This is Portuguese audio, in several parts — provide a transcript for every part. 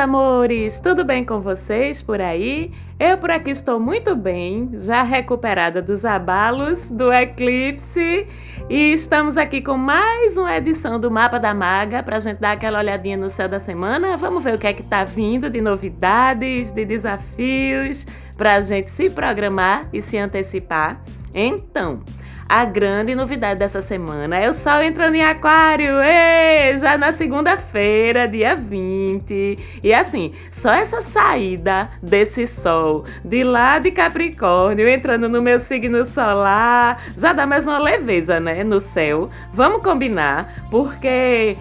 Amores! Tudo bem com vocês por aí? Eu por aqui estou muito bem, já recuperada dos abalos do eclipse e estamos aqui com mais uma edição do Mapa da Maga para a gente dar aquela olhadinha no céu da semana. Vamos ver o que é que tá vindo de novidades, de desafios para a gente se programar e se antecipar. Então, a grande novidade dessa semana é o Sol entrando em Aquário, Ê, já na segunda-feira, dia 20. E assim, só essa saída desse Sol de lá de Capricórnio entrando no meu signo solar já dá mais uma leveza, né, no céu. Vamos combinar, porque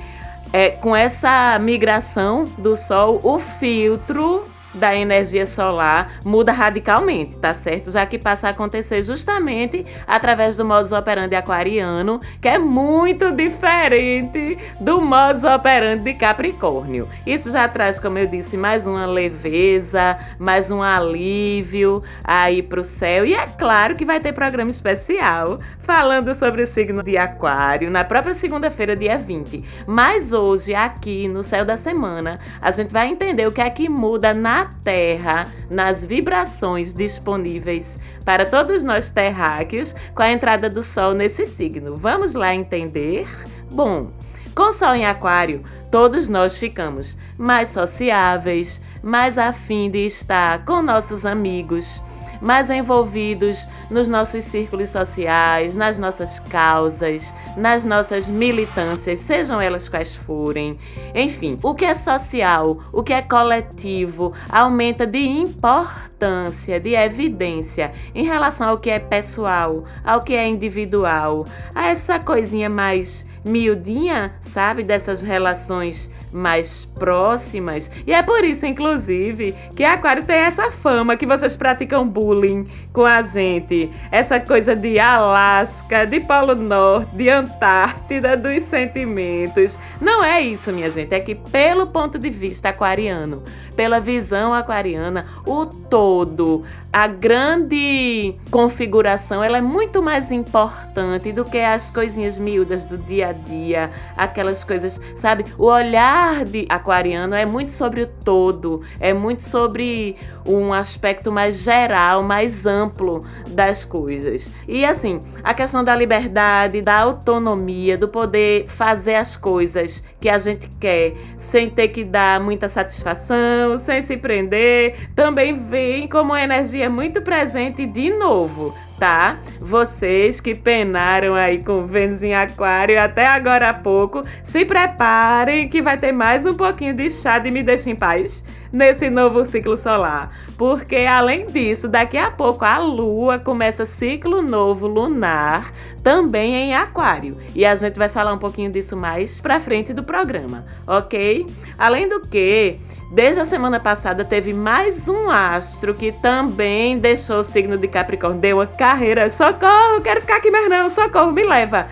é, com essa migração do Sol, o filtro da energia solar muda radicalmente, tá certo? Já que passa a acontecer justamente através do modus operandi aquariano, que é muito diferente do modus operandi de Capricórnio. Isso já traz, como eu disse, mais uma leveza, mais um alívio aí pro céu. E é claro que vai ter programa especial falando sobre o signo de Aquário na própria segunda-feira, dia 20. Mas hoje, aqui no Céu da Semana, a gente vai entender o que é que muda na na Terra, nas vibrações disponíveis para todos nós terráqueos com a entrada do Sol nesse signo. Vamos lá entender? Bom, com Sol em Aquário, todos nós ficamos mais sociáveis, mais afim de estar com nossos amigos mais envolvidos nos nossos círculos sociais, nas nossas causas, nas nossas militâncias, sejam elas quais forem. Enfim, o que é social, o que é coletivo, aumenta de importância, de evidência em relação ao que é pessoal, ao que é individual, a essa coisinha mais miudinha, sabe, dessas relações mais próximas. E é por isso, inclusive, que Aquário tem essa fama que vocês praticam bullying com a gente. Essa coisa de Alasca, de Polo Norte, de Antártida, dos sentimentos. Não é isso, minha gente. É que pelo ponto de vista aquariano, pela visão aquariana, o todo, a grande configuração, ela é muito mais importante do que as coisinhas miúdas do dia a dia, aquelas coisas, sabe? O olhar de aquariano é muito sobre o todo, é muito sobre um aspecto mais geral, mais amplo das coisas. E assim, a questão da liberdade, da autonomia, do poder fazer as coisas que a gente quer sem ter que dar muita satisfação sem se prender, também vem como energia muito presente de novo, tá? Vocês que penaram aí com Vênus em Aquário até agora há pouco, se preparem que vai ter mais um pouquinho de chá de Me Deixa em Paz nesse novo ciclo solar. Porque além disso, daqui a pouco a Lua começa ciclo novo lunar também em Aquário. E a gente vai falar um pouquinho disso mais pra frente do programa, ok? Além do que, Desde a semana passada teve mais um astro que também deixou o signo de Capricórnio, deu uma carreira, socorro, quero ficar aqui mais não, socorro, me leva.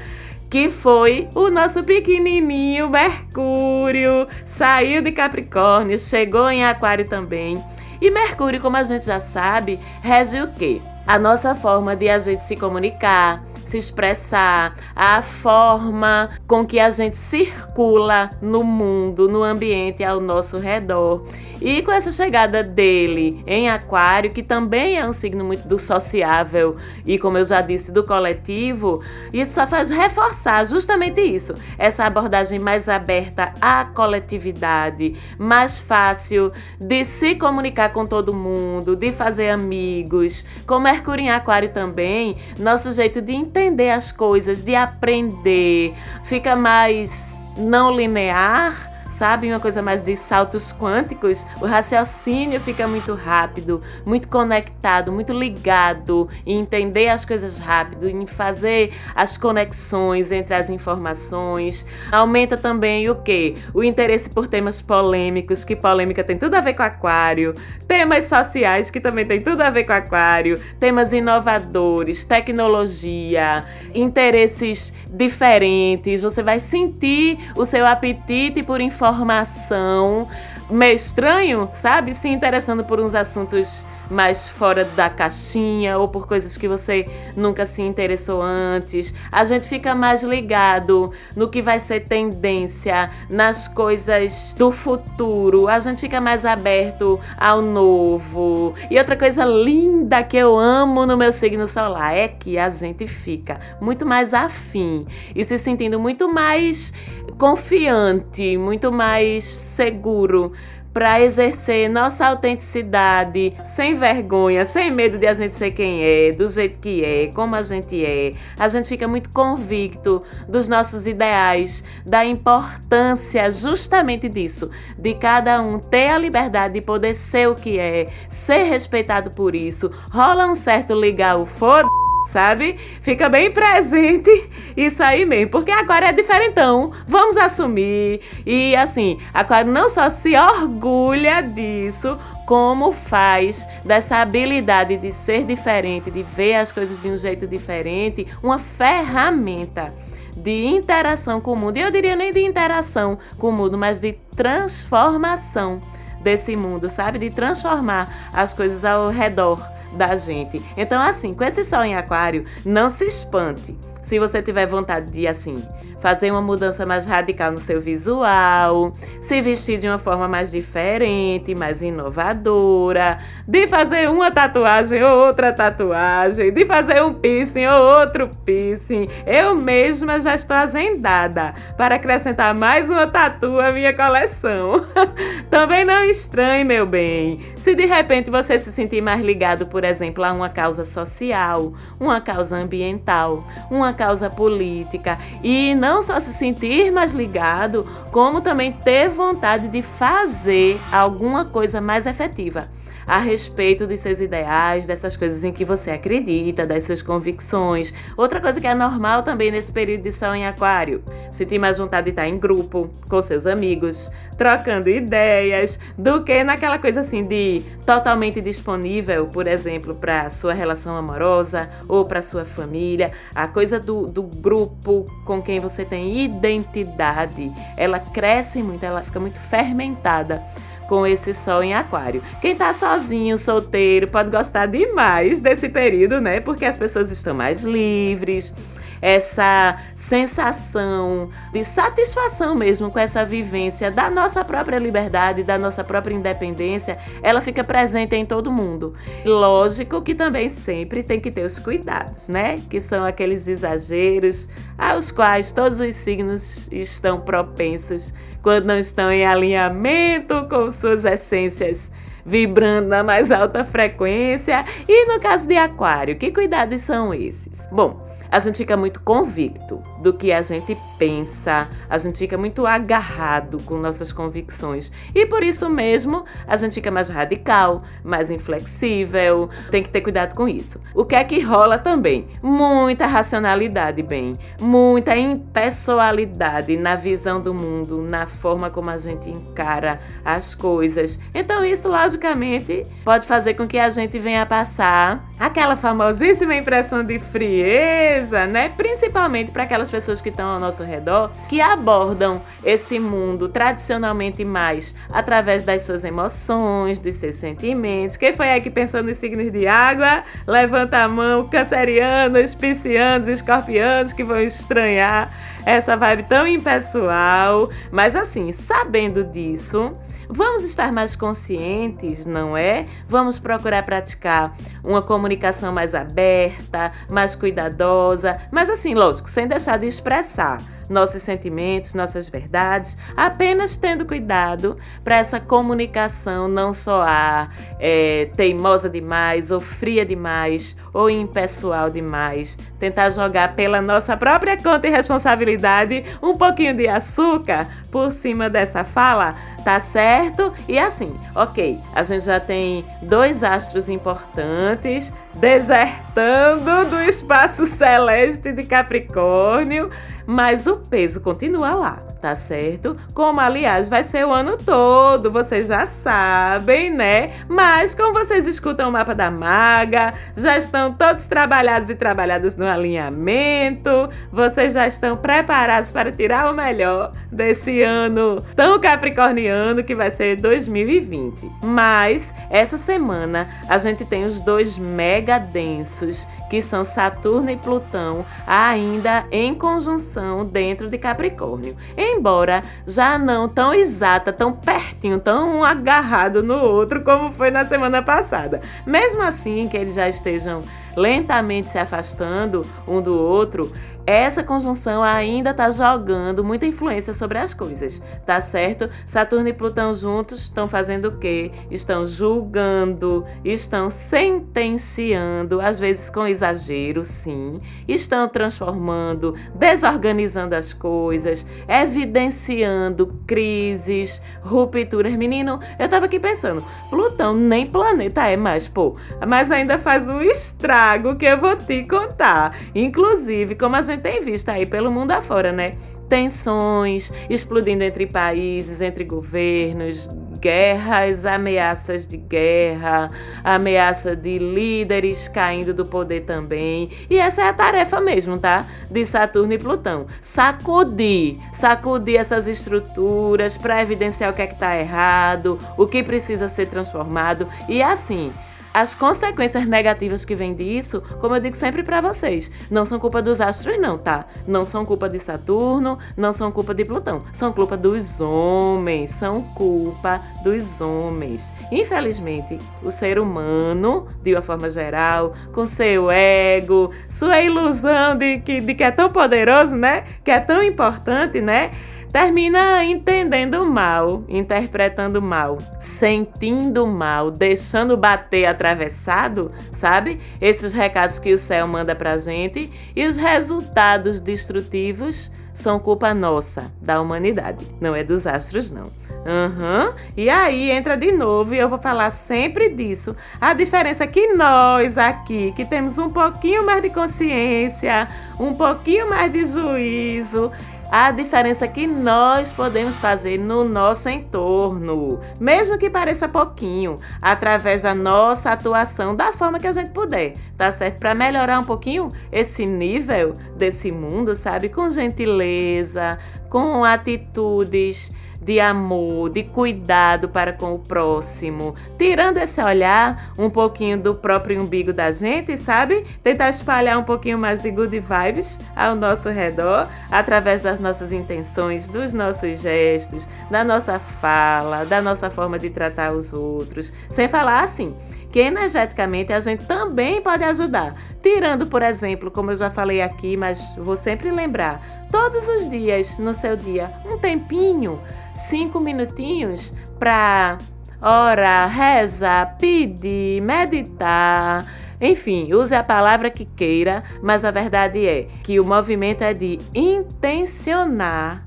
Que foi o nosso pequenininho Mercúrio, saiu de Capricórnio, chegou em Aquário também. E Mercúrio, como a gente já sabe, rege o quê? A nossa forma de a gente se comunicar, se expressar, a forma com que a gente circula no mundo, no ambiente ao nosso redor. E com essa chegada dele em Aquário, que também é um signo muito do sociável e, como eu já disse, do coletivo, isso só faz reforçar justamente isso, essa abordagem mais aberta à coletividade, mais fácil de se comunicar com todo mundo, de fazer amigos. Com Mercúrio em Aquário também, nosso jeito de entender as coisas, de aprender, fica mais não linear sabe? Uma coisa mais de saltos quânticos, o raciocínio fica muito rápido, muito conectado, muito ligado em entender as coisas rápido, em fazer as conexões entre as informações. Aumenta também o que? O interesse por temas polêmicos, que polêmica tem tudo a ver com aquário, temas sociais que também tem tudo a ver com aquário, temas inovadores, tecnologia, interesses diferentes. Você vai sentir o seu apetite por informação informação meio estranho, sabe? Se interessando por uns assuntos mais fora da caixinha ou por coisas que você nunca se interessou antes. A gente fica mais ligado no que vai ser tendência, nas coisas do futuro. A gente fica mais aberto ao novo. E outra coisa linda que eu amo no meu signo solar é que a gente fica muito mais afim e se sentindo muito mais confiante, muito mais seguro para exercer nossa autenticidade sem vergonha, sem medo de a gente ser quem é, do jeito que é, como a gente é. A gente fica muito convicto dos nossos ideais, da importância justamente disso, de cada um ter a liberdade de poder ser o que é, ser respeitado por isso. Rola um certo ligar o foda sabe? Fica bem presente isso aí mesmo, porque Aquário é diferentão, vamos assumir. E assim, Aquário não só se orgulha disso, como faz dessa habilidade de ser diferente, de ver as coisas de um jeito diferente, uma ferramenta de interação com o mundo. E eu diria nem de interação com o mundo, mas de transformação desse mundo, sabe? De transformar as coisas ao redor da gente. Então, assim, com esse sol em aquário, não se espante se você tiver vontade de, assim, fazer uma mudança mais radical no seu visual, se vestir de uma forma mais diferente, mais inovadora, de fazer uma tatuagem ou outra tatuagem, de fazer um piercing ou outro piercing. Eu mesma já estou agendada para acrescentar mais uma tatu à minha coleção. Também não estranhe, meu bem, se de repente você se sentir mais ligado, por exemplo, a uma causa social, uma causa ambiental, uma causa política. E não só se sentir mais ligado, como também ter vontade de fazer alguma coisa mais efetiva a respeito dos seus ideais, dessas coisas em que você acredita, das suas convicções. Outra coisa que é normal também nesse período de sol em aquário, sentir mais vontade de estar em grupo, com seus amigos, trocando ideias, do que naquela coisa assim de totalmente disponível, por exemplo, para sua relação amorosa ou para sua família. A coisa do, do grupo com quem você tem identidade, ela cresce muito, ela fica muito fermentada com esse sol em aquário. Quem tá sozinho, solteiro, pode gostar demais desse período, né? Porque as pessoas estão mais livres essa sensação de satisfação mesmo com essa vivência da nossa própria liberdade, da nossa própria independência, ela fica presente em todo mundo. Lógico que também sempre tem que ter os cuidados, né? Que são aqueles exageros aos quais todos os signos estão propensos quando não estão em alinhamento com suas essências vibrando na mais alta frequência. E no caso de Aquário, que cuidados são esses? Bom, a gente fica muito convicto do que a gente pensa, a gente fica muito agarrado com nossas convicções e por isso mesmo a gente fica mais radical, mais inflexível. Tem que ter cuidado com isso. O que é que rola também? Muita racionalidade, bem, muita impessoalidade na visão do mundo, na forma como a gente encara as coisas. Então isso, logicamente pode fazer com que a gente venha passar aquela famosíssima impressão de frieza, né? Principalmente para aquelas pessoas que estão ao nosso redor, que abordam esse mundo tradicionalmente mais através das suas emoções, dos seus sentimentos. Quem foi aqui pensando em signos de água? Levanta a mão, cancerianos, piscianos, escorpianos que vão estranhar essa vibe tão impessoal. Mas assim, sabendo disso, vamos estar mais conscientes não é? Vamos procurar praticar uma comunicação mais aberta, mais cuidadosa, mas assim, lógico, sem deixar de expressar nossos sentimentos, nossas verdades, apenas tendo cuidado para essa comunicação não soar é, teimosa demais, ou fria demais, ou impessoal demais. Tentar jogar pela nossa própria conta e responsabilidade um pouquinho de açúcar por cima dessa fala, tá certo? E assim, ok, a gente já tem dois astros importantes desertando do espaço celeste de Capricórnio mas o peso continua lá. Tá certo? Como aliás vai ser o ano todo, vocês já sabem, né? Mas como vocês escutam o mapa da maga, já estão todos trabalhados e trabalhadas no alinhamento, vocês já estão preparados para tirar o melhor desse ano tão capricorniano que vai ser 2020. Mas essa semana a gente tem os dois mega densos, que são Saturno e Plutão, ainda em conjunção dentro de Capricórnio. Embora já não tão exata, tão pertinho, tão agarrado no outro como foi na semana passada. Mesmo assim, que eles já estejam lentamente se afastando um do outro, essa conjunção ainda está jogando muita influência sobre as coisas, tá certo? Saturno e Plutão juntos estão fazendo o quê? Estão julgando, estão sentenciando, às vezes com exagero, sim, estão transformando, desorganizando as coisas, evidenciando crises, rupturas. Menino, eu tava aqui pensando, Plutão nem planeta é mais, pô, mas ainda faz um estrago que eu vou te contar. Inclusive, como a gente gente tem visto aí pelo mundo afora, né? Tensões explodindo entre países, entre governos, guerras, ameaças de guerra, ameaça de líderes caindo do poder também. E essa é a tarefa mesmo, tá? De Saturno e Plutão. Sacudir, sacudir essas estruturas para evidenciar o que é que tá errado, o que precisa ser transformado e assim as consequências negativas que vêm disso, como eu digo sempre para vocês, não são culpa dos astros, não, tá? Não são culpa de Saturno, não são culpa de Plutão, são culpa dos homens, são culpa dos homens. Infelizmente, o ser humano, de uma forma geral, com seu ego, sua ilusão de que, de que é tão poderoso, né? Que é tão importante, né? Termina entendendo mal, interpretando mal, sentindo mal, deixando bater atravessado, sabe? Esses recados que o céu manda pra gente e os resultados destrutivos são culpa nossa, da humanidade, não é dos astros, não. Uhum. E aí entra de novo, e eu vou falar sempre disso. A diferença é que nós aqui, que temos um pouquinho mais de consciência, um pouquinho mais de juízo, a diferença que nós podemos fazer no nosso entorno, mesmo que pareça pouquinho, através da nossa atuação da forma que a gente puder, tá certo? Para melhorar um pouquinho esse nível desse mundo, sabe? Com gentileza, com atitudes de amor, de cuidado para com o próximo, tirando esse olhar um pouquinho do próprio umbigo da gente, sabe? Tentar espalhar um pouquinho mais de good vibes ao nosso redor, através das nossas intenções, dos nossos gestos, da nossa fala, da nossa forma de tratar os outros, sem falar assim que energeticamente a gente também pode ajudar. Tirando, por exemplo, como eu já falei aqui, mas vou sempre lembrar, todos os dias no seu dia, um tempinho cinco minutinhos para orar, rezar, pedir, meditar. Enfim, use a palavra que queira, mas a verdade é que o movimento é de intencionar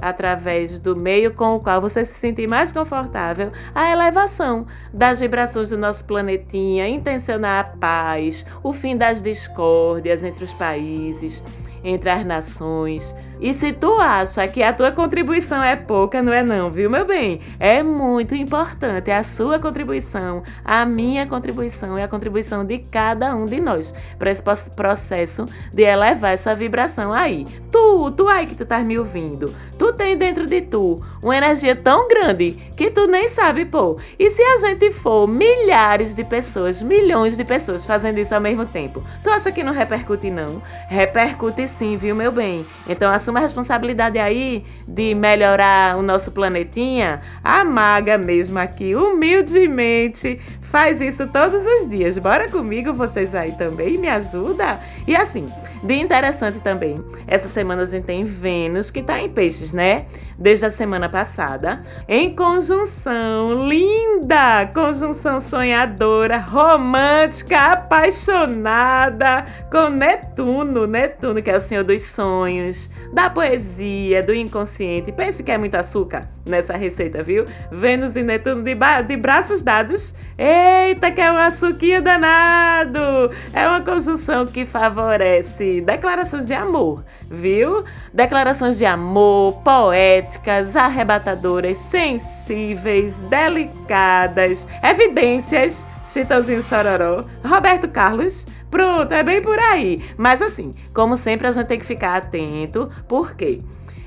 através do meio com o qual você se sentir mais confortável, a elevação das vibrações do nosso planetinha, intencionar a paz, o fim das discórdias entre os países, entre as nações, e se tu acha que a tua contribuição é pouca, não é não, viu, meu bem? É muito importante a sua contribuição, a minha contribuição e a contribuição de cada um de nós para esse processo de elevar essa vibração aí. Tu, tu aí que tu tá me ouvindo, tu tem dentro de tu uma energia tão grande que tu nem sabe, pô. E se a gente for milhares de pessoas, milhões de pessoas fazendo isso ao mesmo tempo, tu acha que não repercute não? Repercute sim, viu, meu bem? Então a assuma a responsabilidade aí de melhorar o nosso planetinha, a maga mesmo aqui, humildemente, faz isso todos os dias. Bora comigo, vocês aí também, me ajuda? E assim, de interessante também, essa semana a gente tem Vênus, que tá em peixes, né? Desde a semana passada, em conjunção linda, conjunção sonhadora, romântica, apaixonada com Netuno, Netuno que é o senhor dos sonhos, da poesia, do inconsciente. Pense que é muito açúcar nessa receita, viu? Vênus e Netuno de, de braços dados. Eita, que é um açuquinha danado! É uma conjunção que favorece declarações de amor, viu? Declarações de amor, poéticas, arrebatadoras, sensíveis, delicadas, evidências. Chitãozinho Chororó, Roberto Carlos, pronto, é bem por aí. Mas assim, como sempre, a gente tem que ficar atento, por quê?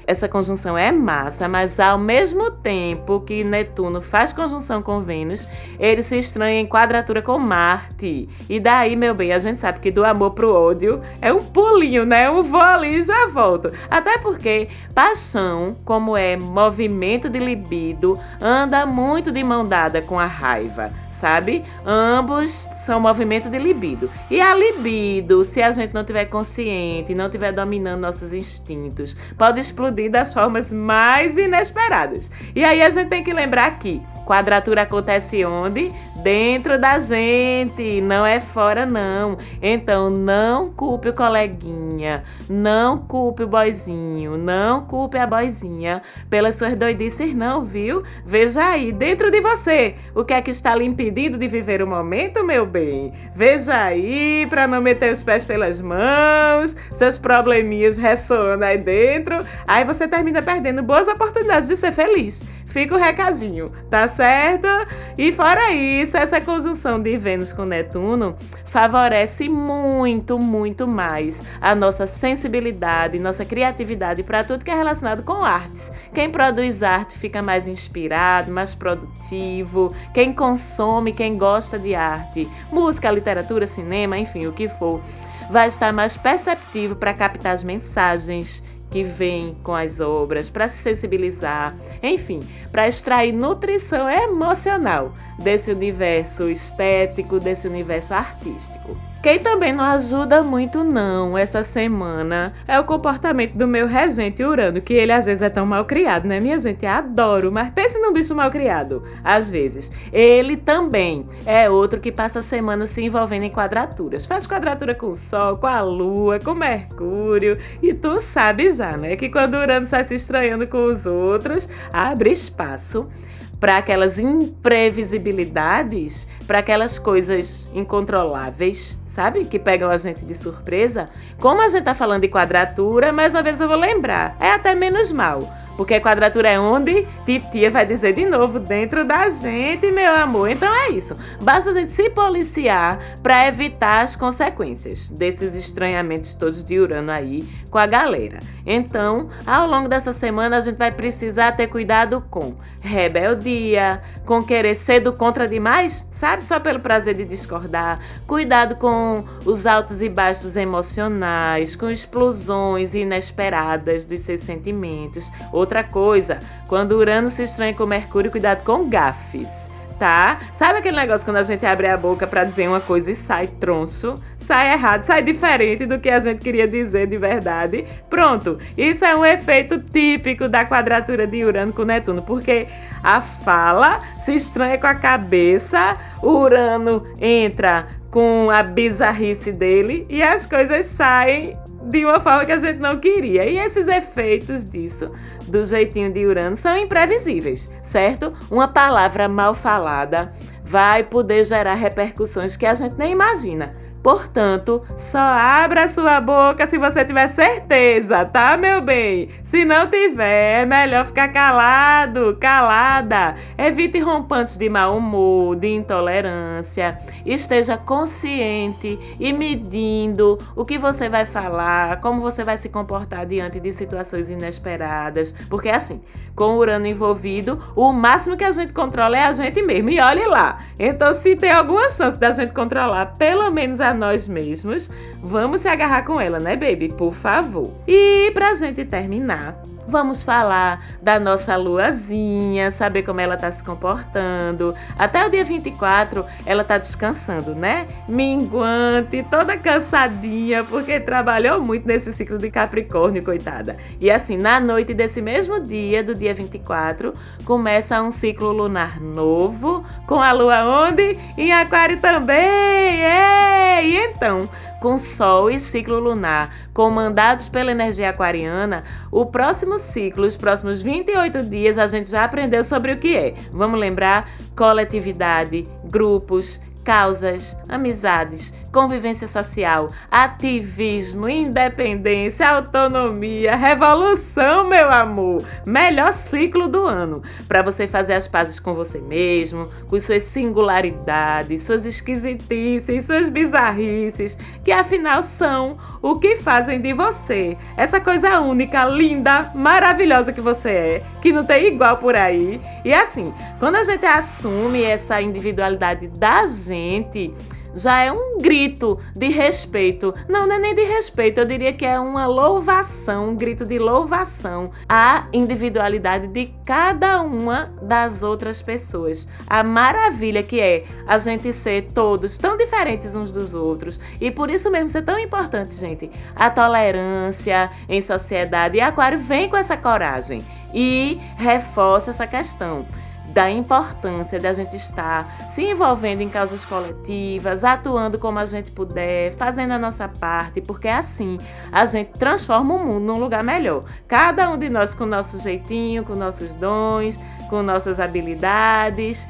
essa conjunção é massa, mas ao mesmo tempo que Netuno faz conjunção com Vênus, ele se estranha em quadratura com Marte. E daí, meu bem, a gente sabe que do amor pro ódio é um pulinho, né? Um vou ali e já volto. Até porque paixão, como é movimento de libido, anda muito de mão dada com a raiva, sabe? Ambos são movimento de libido. E a libido, se a gente não tiver consciente, não tiver dominando nossos instintos, pode explodir das formas mais inesperadas. E aí a gente tem que lembrar que quadratura acontece onde? Dentro da gente, não é fora não. Então não culpe o coleguinha, não culpe o boizinho, não culpe a boizinha pelas suas doidices não, viu? Veja aí dentro de você o que é que está lhe impedindo de viver o momento, meu bem. Veja aí para não meter os pés pelas mãos, seus probleminhas ressoando aí dentro, aí você termina perdendo boas oportunidades de ser feliz. Fica o recadinho, tá certo? E fora isso, essa conjunção de Vênus com Netuno favorece muito, muito mais a nossa sensibilidade, nossa criatividade para tudo que é relacionado com artes. Quem produz arte fica mais inspirado, mais produtivo. Quem consome, quem gosta de arte, música, literatura, cinema, enfim, o que for, vai estar mais perceptivo para captar as mensagens que vem com as obras, para se sensibilizar, enfim, para extrair nutrição emocional desse universo estético, desse universo artístico. Quem também não ajuda muito não essa semana é o comportamento do meu regente Urano, que ele às vezes é tão mal criado, né, minha gente? Adoro, mas pense num bicho mal criado, às vezes. Ele também é outro que passa a semana se envolvendo em quadraturas. Faz quadratura com o Sol, com a Lua, com Mercúrio, e tu sabe já, né, que quando Urano sai se estranhando com os outros, abre espaço para aquelas imprevisibilidades, para aquelas coisas incontroláveis, sabe? Que pegam a gente de surpresa. Como a gente tá falando de quadratura, mais uma vez eu vou lembrar, é até menos mal. Porque quadratura é onde titia vai dizer de novo, dentro da gente, meu amor. Então é isso. Basta a gente se policiar para evitar as consequências desses estranhamentos todos de Urano aí com a galera. Então, ao longo dessa semana, a gente vai precisar ter cuidado com rebeldia, com querer ser do contra demais, sabe? Só pelo prazer de discordar. Cuidado com os altos e baixos emocionais, com explosões inesperadas dos seus sentimentos. Outra coisa, quando Urano se estranha com Mercúrio, cuidado com gafes tá? Sabe aquele negócio quando a gente abre a boca para dizer uma coisa e sai troncho, sai errado, sai diferente do que a gente queria dizer de verdade? Pronto, isso é um efeito típico da quadratura de Urano com Netuno, porque a fala se estranha com a cabeça, Urano entra com a bizarrice dele e as coisas saem de uma forma que a gente não queria. E esses efeitos disso, do jeitinho de Urano, são imprevisíveis, certo? Uma palavra mal falada vai poder gerar repercussões que a gente nem imagina. Portanto, só abra sua boca se você tiver certeza, tá, meu bem? Se não tiver, é melhor ficar calado, calada. Evite rompantes de mau humor, de intolerância. Esteja consciente e medindo o que você vai falar, como você vai se comportar diante de situações inesperadas. Porque assim, com o Urano envolvido, o máximo que a gente controla é a gente mesmo. E olhe lá. Então, se tem alguma chance da gente controlar pelo menos a nós mesmos, vamos se agarrar com ela, né, baby? Por favor. E pra gente terminar, Vamos falar da nossa luazinha, saber como ela está se comportando. Até o dia 24 ela está descansando, né? Minguante, toda cansadinha, porque trabalhou muito nesse ciclo de Capricórnio, coitada. E assim, na noite desse mesmo dia, do dia 24, começa um ciclo lunar novo, com a lua onde? Em Aquário também! É! E então, com Sol e ciclo lunar comandados pela energia aquariana, o próximo ciclo, os próximos 28 dias, a gente já aprendeu sobre o que é. Vamos lembrar? Coletividade, grupos, causas, amizades, convivência social, ativismo, independência, autonomia, revolução, meu amor. Melhor ciclo do ano para você fazer as pazes com você mesmo, com suas singularidades, suas esquisitices, suas bizarrices, que afinal são o que fazem de você essa coisa única, linda, maravilhosa que você é, que não tem igual por aí. E assim, quando a gente assume essa individualidade da gente, já é um grito de respeito. Não, não é nem de respeito, eu diria que é uma louvação, um grito de louvação à individualidade de cada uma das outras pessoas. A maravilha que é a gente ser todos tão diferentes uns dos outros e por isso mesmo ser tão importante, gente, a tolerância em sociedade. E Aquário vem com essa coragem e reforça essa questão da importância da gente estar se envolvendo em causas coletivas, atuando como a gente puder, fazendo a nossa parte, porque assim a gente transforma o mundo num lugar melhor. Cada um de nós com o nosso jeitinho, com nossos dons, com nossas habilidades.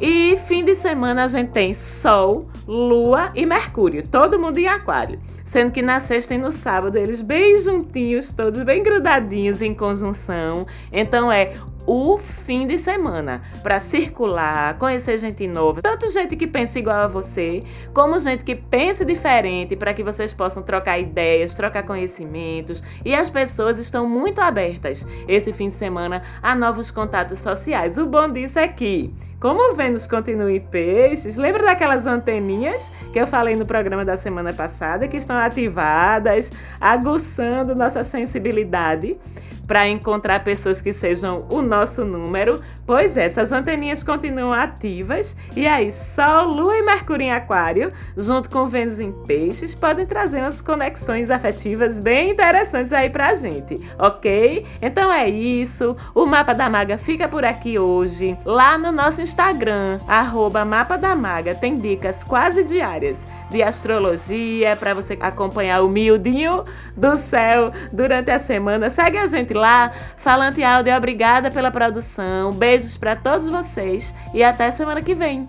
E fim de semana a gente tem Sol, Lua e Mercúrio, todo mundo em Aquário. Sendo que na sexta e no sábado eles bem juntinhos, todos bem grudadinhos em conjunção. Então é o fim de semana para circular, conhecer gente nova, tanto gente que pensa igual a você, como gente que pensa diferente, para que vocês possam trocar ideias, trocar conhecimentos. E as pessoas estão muito abertas esse fim de semana a novos contatos sociais. O bom disso é que, como Vênus continua em peixes, lembra daquelas anteninhas que eu falei no programa da semana passada que estão ativadas, aguçando nossa sensibilidade? Para encontrar pessoas que sejam o nosso número. Pois é, essas anteninhas continuam ativas e aí Sol, Lua e Mercúrio em Aquário, junto com Vênus em Peixes, podem trazer umas conexões afetivas bem interessantes aí pra gente, ok? Então é isso. O Mapa da Maga fica por aqui hoje. Lá no nosso Instagram, Mapa da Maga, tem dicas quase diárias de astrologia para você acompanhar o miudinho do céu durante a semana. Segue a gente lá. Falante Áudio, obrigada pela produção. Beijos para todos vocês e até semana que vem.